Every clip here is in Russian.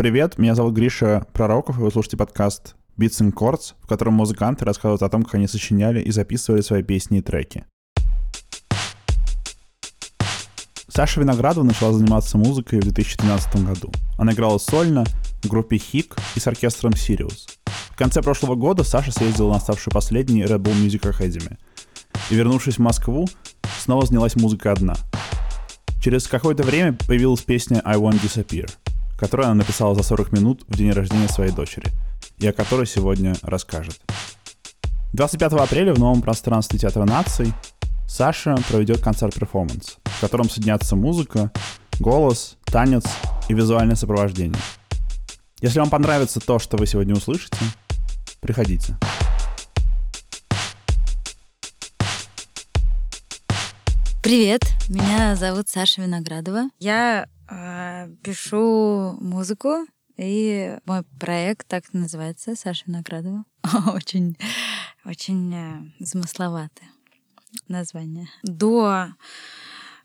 Привет, меня зовут Гриша Пророков, и вы слушаете подкаст Beats and Chords, в котором музыканты рассказывают о том, как они сочиняли и записывали свои песни и треки. Саша Виноградова начала заниматься музыкой в 2013 году. Она играла сольно в группе Хик и с оркестром Sirius. В конце прошлого года Саша съездила на ставший последний Red Bull Music Academy. И вернувшись в Москву, снова занялась музыкой одна. Через какое-то время появилась песня I Won't Disappear, которую она написала за 40 минут в день рождения своей дочери, и о которой сегодня расскажет. 25 апреля в новом пространстве Театра наций Саша проведет концерт-перформанс, в котором соединятся музыка, голос, танец и визуальное сопровождение. Если вам понравится то, что вы сегодня услышите, приходите. Привет, меня зовут Саша Виноградова. Я пишу музыку, и мой проект так называется Саша Виноградова. очень, очень э, замысловатое название. До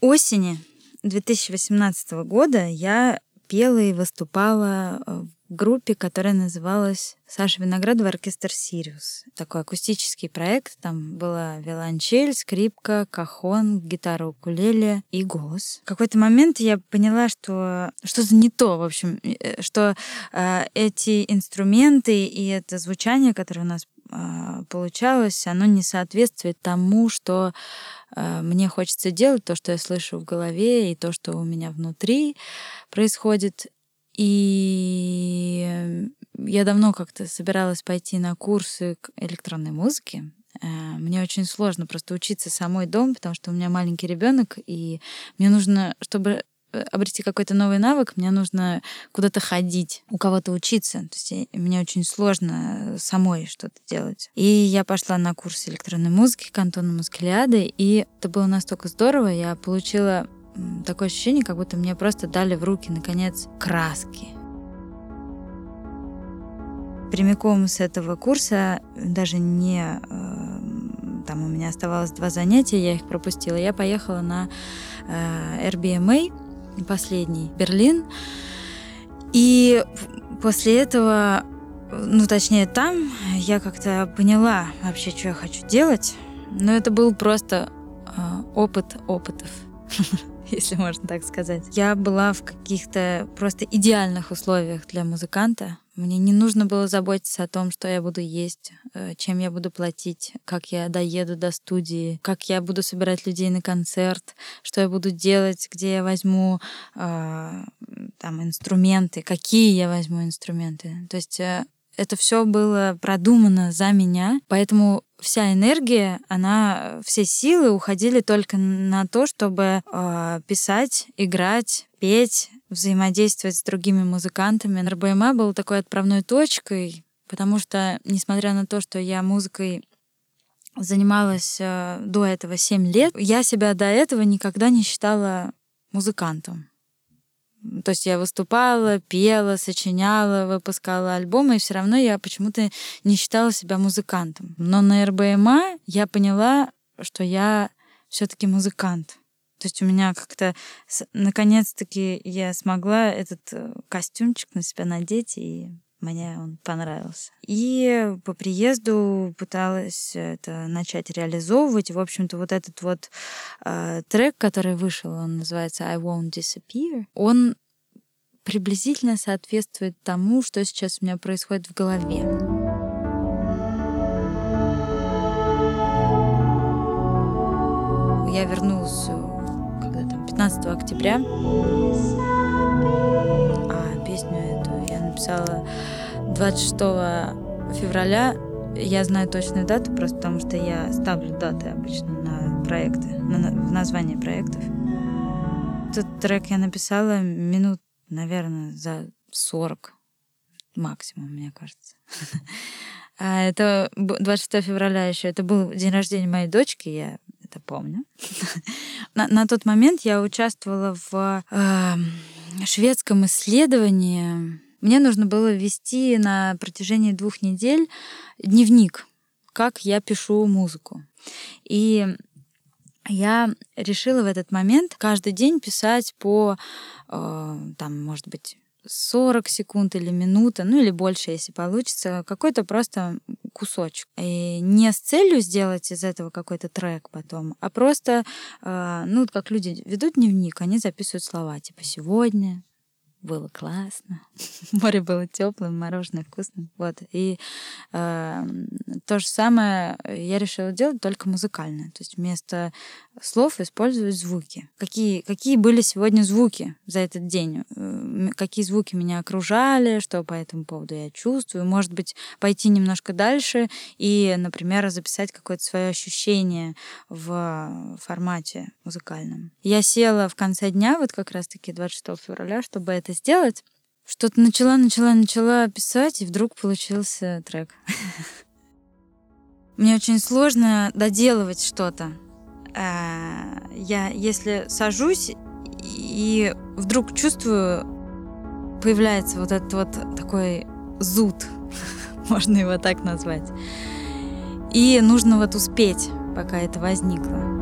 осени 2018 года я пела и выступала группе, которая называлась Саша Виноградова оркестр Сириус. Такой акустический проект. Там была виолончель, скрипка, кахон, гитара укулеле и голос. В какой-то момент я поняла, что что-то не то, в общем, э, что э, эти инструменты и это звучание, которое у нас э, получалось, оно не соответствует тому, что э, мне хочется делать, то, что я слышу в голове и то, что у меня внутри происходит. И я давно как-то собиралась пойти на курсы к электронной музыке. Э, мне очень сложно просто учиться самой дом, потому что у меня маленький ребенок, и мне нужно, чтобы э, обрести какой-то новый навык, мне нужно куда-то ходить, у кого-то учиться. То есть мне очень сложно самой что-то делать. И я пошла на курс электронной музыки к Антону Маскелиаде, и это было настолько здорово. Я получила такое ощущение, как будто мне просто дали в руки, наконец, краски. Прямиком с этого курса, даже не... Э, там у меня оставалось два занятия, я их пропустила. Я поехала на э, RBMA, последний, Берлин. И после этого, ну, точнее, там я как-то поняла вообще, что я хочу делать. Но это был просто э, опыт опытов. если можно так сказать. Я была в каких-то просто идеальных условиях для музыканта. Мне не нужно было заботиться о том, что я буду есть, э, чем я буду платить, как я доеду до студии, как я буду собирать людей на концерт, что я буду делать, где я возьму э, там инструменты, какие я возьму инструменты. То есть э, это все было продумано за меня, поэтому вся энергия, она, все силы уходили только на то, чтобы э, писать, играть, петь, взаимодействовать с другими музыкантами. РБМА был такой отправной точкой, потому что, несмотря на то, что я музыкой занималась э, до этого 7 лет, я себя до этого никогда не считала музыкантом. То есть я выступала, пела, сочиняла, выпускала альбомы, и все равно я почему-то не считала себя музыкантом. Но на РБМА я поняла, что я все-таки музыкант. То есть у меня как-то наконец-таки я смогла этот э, костюмчик на себя надеть и мне он понравился. И по приезду пыталась это начать реализовывать. В общем-то, вот этот вот э, трек, который вышел, он называется I Won't Disappear, он приблизительно соответствует тому, что сейчас у меня происходит в голове. Я вернулась когда там 15 октября, а песню написала 26 февраля. Я знаю точную дату, просто потому что я ставлю даты обычно на проекты, на, в название проектов. Этот трек я написала минут, наверное, за 40 максимум, мне кажется. А это 26 февраля еще. Это был день рождения моей дочки, я это помню. на, на тот момент я участвовала в э, шведском исследовании мне нужно было вести на протяжении двух недель дневник, как я пишу музыку. И я решила в этот момент каждый день писать по, э, там, может быть, 40 секунд или минута, ну или больше, если получится, какой-то просто кусочек. И не с целью сделать из этого какой-то трек потом, а просто, э, ну, как люди ведут дневник, они записывают слова, типа «сегодня», было классно. Море было теплым, мороженое вкусным. Вот. И э, то же самое я решила делать только музыкально. То есть вместо слов использовать звуки. Какие, какие были сегодня звуки за этот день? Э, какие звуки меня окружали, что по этому поводу я чувствую? Может быть, пойти немножко дальше и, например, записать какое-то свое ощущение в формате музыкальном. Я села в конце дня, вот как раз-таки 26 февраля, чтобы это сделать. Что-то начала, начала, начала писать, и вдруг получился трек. Мне очень сложно доделывать что-то. Э, я, если сажусь и вдруг чувствую, появляется вот этот вот такой зуд, можно его так назвать. И нужно вот успеть, пока это возникло.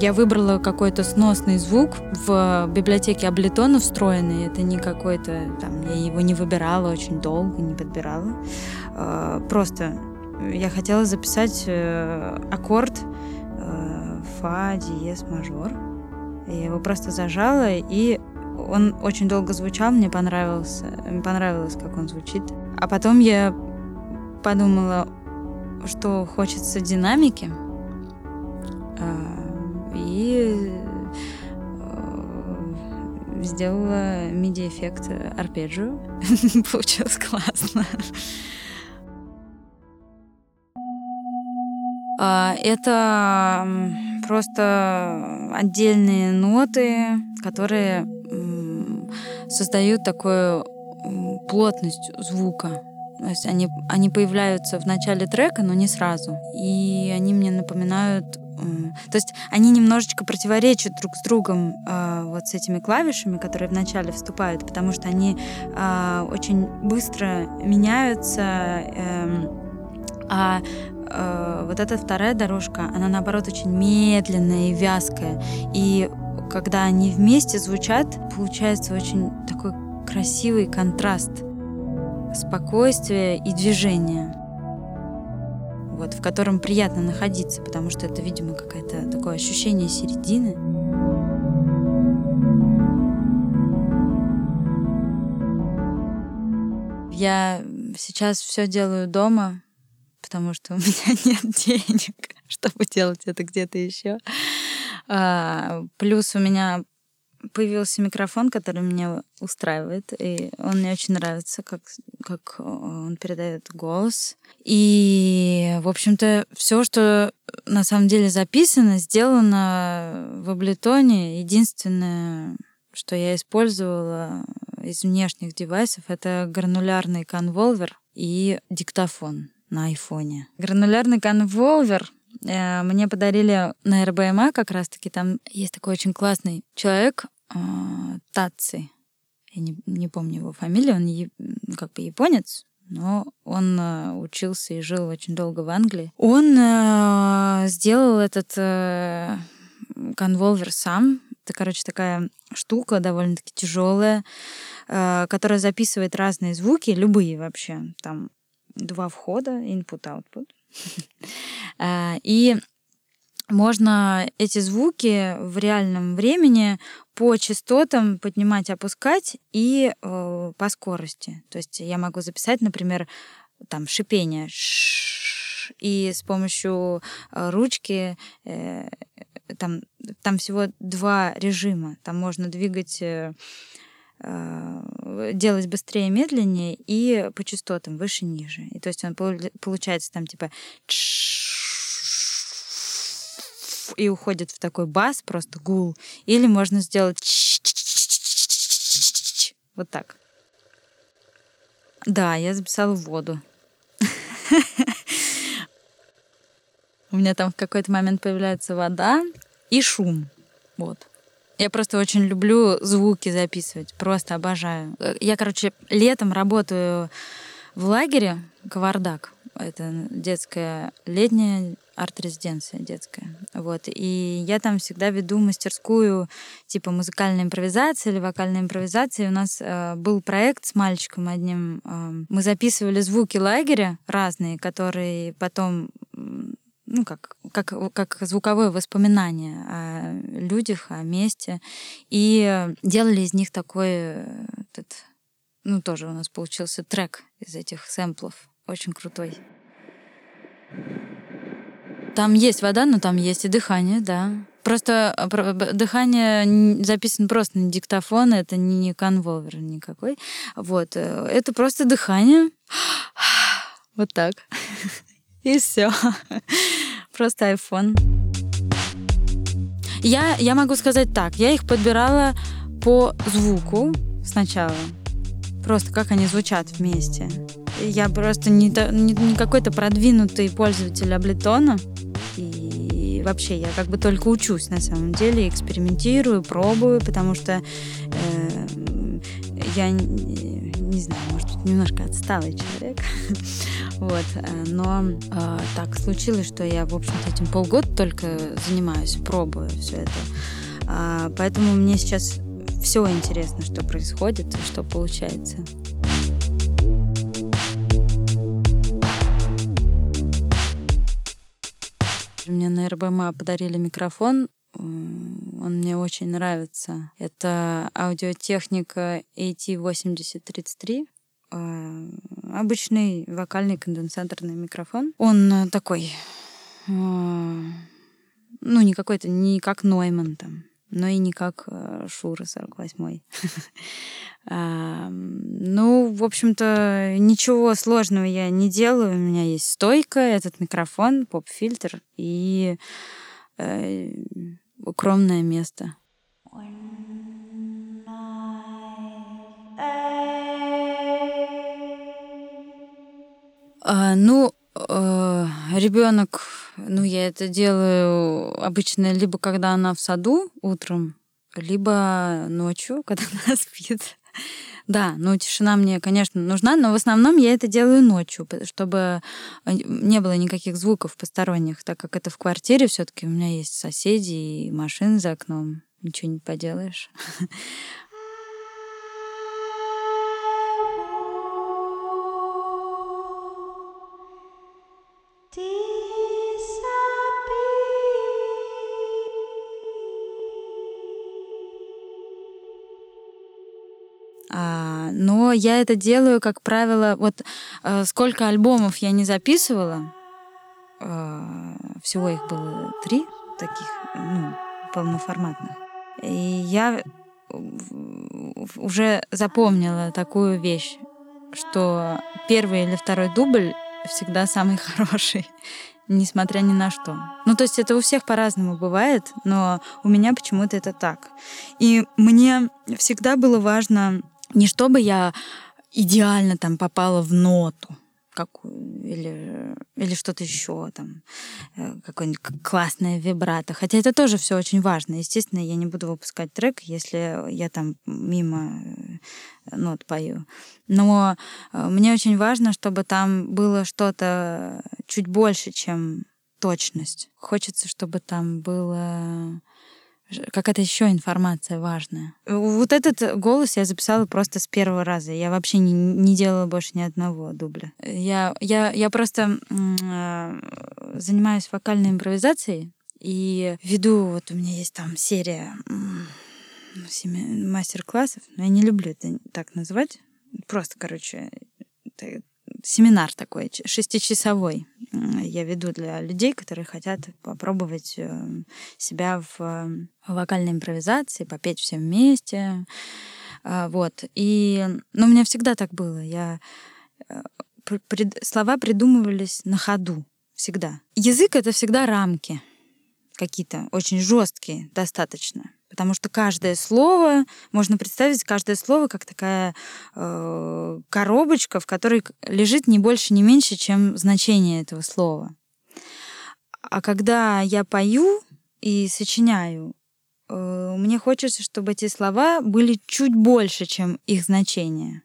Я выбрала какой-то сносный звук в библиотеке Аблетона встроенный. Это не какой-то, там, я его не выбирала очень долго, не подбирала. А, просто я хотела записать э, аккорд э, фа диез мажор. Я его просто зажала, и он очень долго звучал, мне понравился, мне понравилось, как он звучит. А потом я подумала, что хочется динамики, и э, сделала MIDI-эффект арпеджио. Получилось классно. А, это просто отдельные ноты, которые создают такую плотность звука. То есть они, они появляются в начале трека, но не сразу. И они мне напоминают то есть они немножечко противоречат друг с другом э, вот с этими клавишами, которые вначале вступают, потому что они э, очень быстро меняются, э, а э, вот эта вторая дорожка, она наоборот очень медленная и вязкая. И когда они вместе звучат, получается очень такой красивый контраст спокойствия и движения вот, в котором приятно находиться, потому что это, видимо, какое-то такое ощущение середины. Я сейчас все делаю дома, потому что у меня нет денег, чтобы делать это где-то еще. А, плюс у меня появился микрофон, который меня устраивает, и он мне очень нравится, как, как он передает голос. И, в общем-то, все, что на самом деле записано, сделано в Абletone. Единственное, что я использовала из внешних девайсов, это гранулярный конволвер и диктофон на айфоне. Гранулярный конволвер Э, мне подарили на РБМА как раз-таки, там есть такой очень классный человек, э, Таци. Я не, не помню его фамилию, он как бы японец, но он э, учился и жил очень долго в Англии. Он сделал этот конволвер сам. Это, короче, такая штука довольно-таки тяжелая, которая записывает разные звуки, любые вообще. Там два входа, input-output. А, и можно эти звуки в реальном времени по частотам поднимать, опускать и э, по скорости. То есть я могу записать, например, там шипение, и с помощью э, ручки э, там, там всего два режима. Там можно двигать э, Э, делать быстрее, медленнее и по частотам выше, ниже. И то есть он получается там типа и уходит в такой бас, просто гул. Или можно сделать вот так. Да, я записала воду. У меня там в какой-то момент появляется вода и шум. Вот. Я просто очень люблю звуки записывать, просто обожаю. Я, короче, летом работаю в лагере Кавардак. Это детская летняя арт-резиденция детская. Вот. И я там всегда веду мастерскую типа музыкальной импровизации или вокальной импровизации. У нас э, был проект с мальчиком одним. Э, мы записывали звуки лагеря разные, которые потом ну, как, как, как звуковое воспоминание о людях, о месте. И делали из них такой этот, ну, тоже у нас получился трек из этих сэмплов. Очень крутой. Там есть вода, но там есть и дыхание, да. Просто э, дыхание записано просто на диктофон, это не конволвер никакой. Вот. Э, это просто дыхание. Вот так. И все. Просто iPhone. Я, я могу сказать так, я их подбирала по звуку сначала. Просто как они звучат вместе. Я просто не, не, не какой-то продвинутый пользователь Аблетона. И вообще я как бы только учусь на самом деле, экспериментирую, пробую, потому что э, я не, знаю, может немножко отсталый человек. вот. Э, но э, так случилось, что я, в общем-то, этим полгода только занимаюсь, пробую все это. А, поэтому мне сейчас все интересно, что происходит и что получается. Мне на РБМА подарили микрофон, он мне очень нравится. Это аудиотехника AT8033. А, обычный вокальный конденсаторный микрофон. Он э, такой, а, ну, не какой-то, не как Нойман там, но и не как э, Шура 48-й. Ну, в общем-то, ничего сложного я не делаю. У меня есть стойка, этот микрофон, поп-фильтр и э, укромное место. А, ну, э, ребенок, ну, я это делаю обычно либо когда она в саду утром, либо ночью, когда она спит. Да, ну тишина мне, конечно, нужна, но в основном я это делаю ночью, чтобы э, не было никаких звуков посторонних, так как это в квартире все-таки у меня есть соседи и машины за окном. Ничего не поделаешь. но я это делаю, как правило, вот э, сколько альбомов я не записывала, э, всего их было три таких, ну, полноформатных. И я уже запомнила такую вещь, что первый или второй дубль всегда самый хороший, несмотря ни на что. Ну, то есть это у всех по-разному бывает, но у меня почему-то это так. И мне всегда было важно не чтобы я идеально там попала в ноту, какую, или, или что-то еще, там, э, какое-нибудь классное вибрато. Хотя это тоже все очень важно. Естественно, я не буду выпускать трек, если я там мимо э, нот пою. Но э, мне очень важно, чтобы там было что-то чуть больше, чем точность. Хочется, чтобы там было какая-то еще информация важная. Вот этот голос я записала просто с первого раза. Я вообще не, не делала больше ни одного дубля. Я, я, я просто э, занимаюсь вокальной импровизацией и веду, вот у меня есть там серия мастер-классов, но я не люблю это так называть. Просто, короче, семинар такой, шестичасовой я веду для людей, которые хотят попробовать э, себя в э, вокальной импровизации, попеть все вместе. А, вот. И ну, у меня всегда так было. Я э, пред, слова придумывались на ходу. Всегда. Язык это всегда рамки какие-то, очень жесткие, достаточно потому что каждое слово, можно представить каждое слово как такая э, коробочка, в которой лежит не больше, не меньше, чем значение этого слова. А когда я пою и сочиняю, э, мне хочется, чтобы эти слова были чуть больше, чем их значение.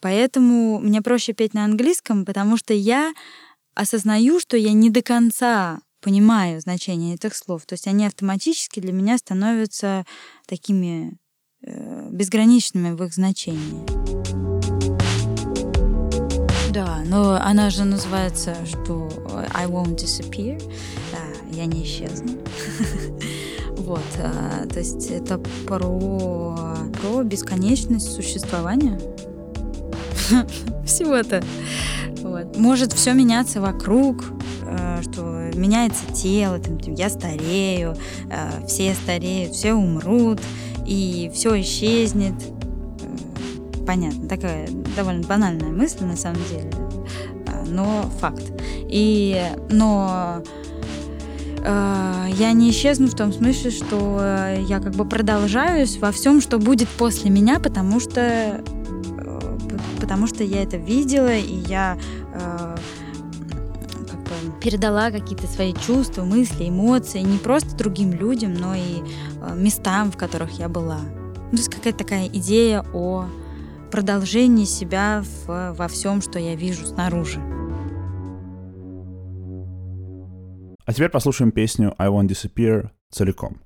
Поэтому мне проще петь на английском, потому что я осознаю, что я не до конца понимаю значение этих слов. То есть они автоматически для меня становятся такими э, безграничными в их значении. Да, но она же называется, что I won't disappear. Да, я не исчезну. Вот, а, то есть это про, про бесконечность существования. Всего-то. Вот. Может все меняться вокруг, э, что меняется тело, там, я старею, э, все стареют, все умрут, и все исчезнет. Э, понятно, такая довольно банальная мысль на самом деле, но факт. И, но я не исчезну в том смысле, что я как бы продолжаюсь во всем, что будет после меня, потому что потому что я это видела, и я э, передала какие-то свои чувства, мысли, эмоции не просто другим людям, но и э, местам, в которых я была. Ну, то есть какая-то такая идея о продолжении себя в, во всем, что я вижу снаружи. А теперь послушаем песню I Won't Disappear целиком.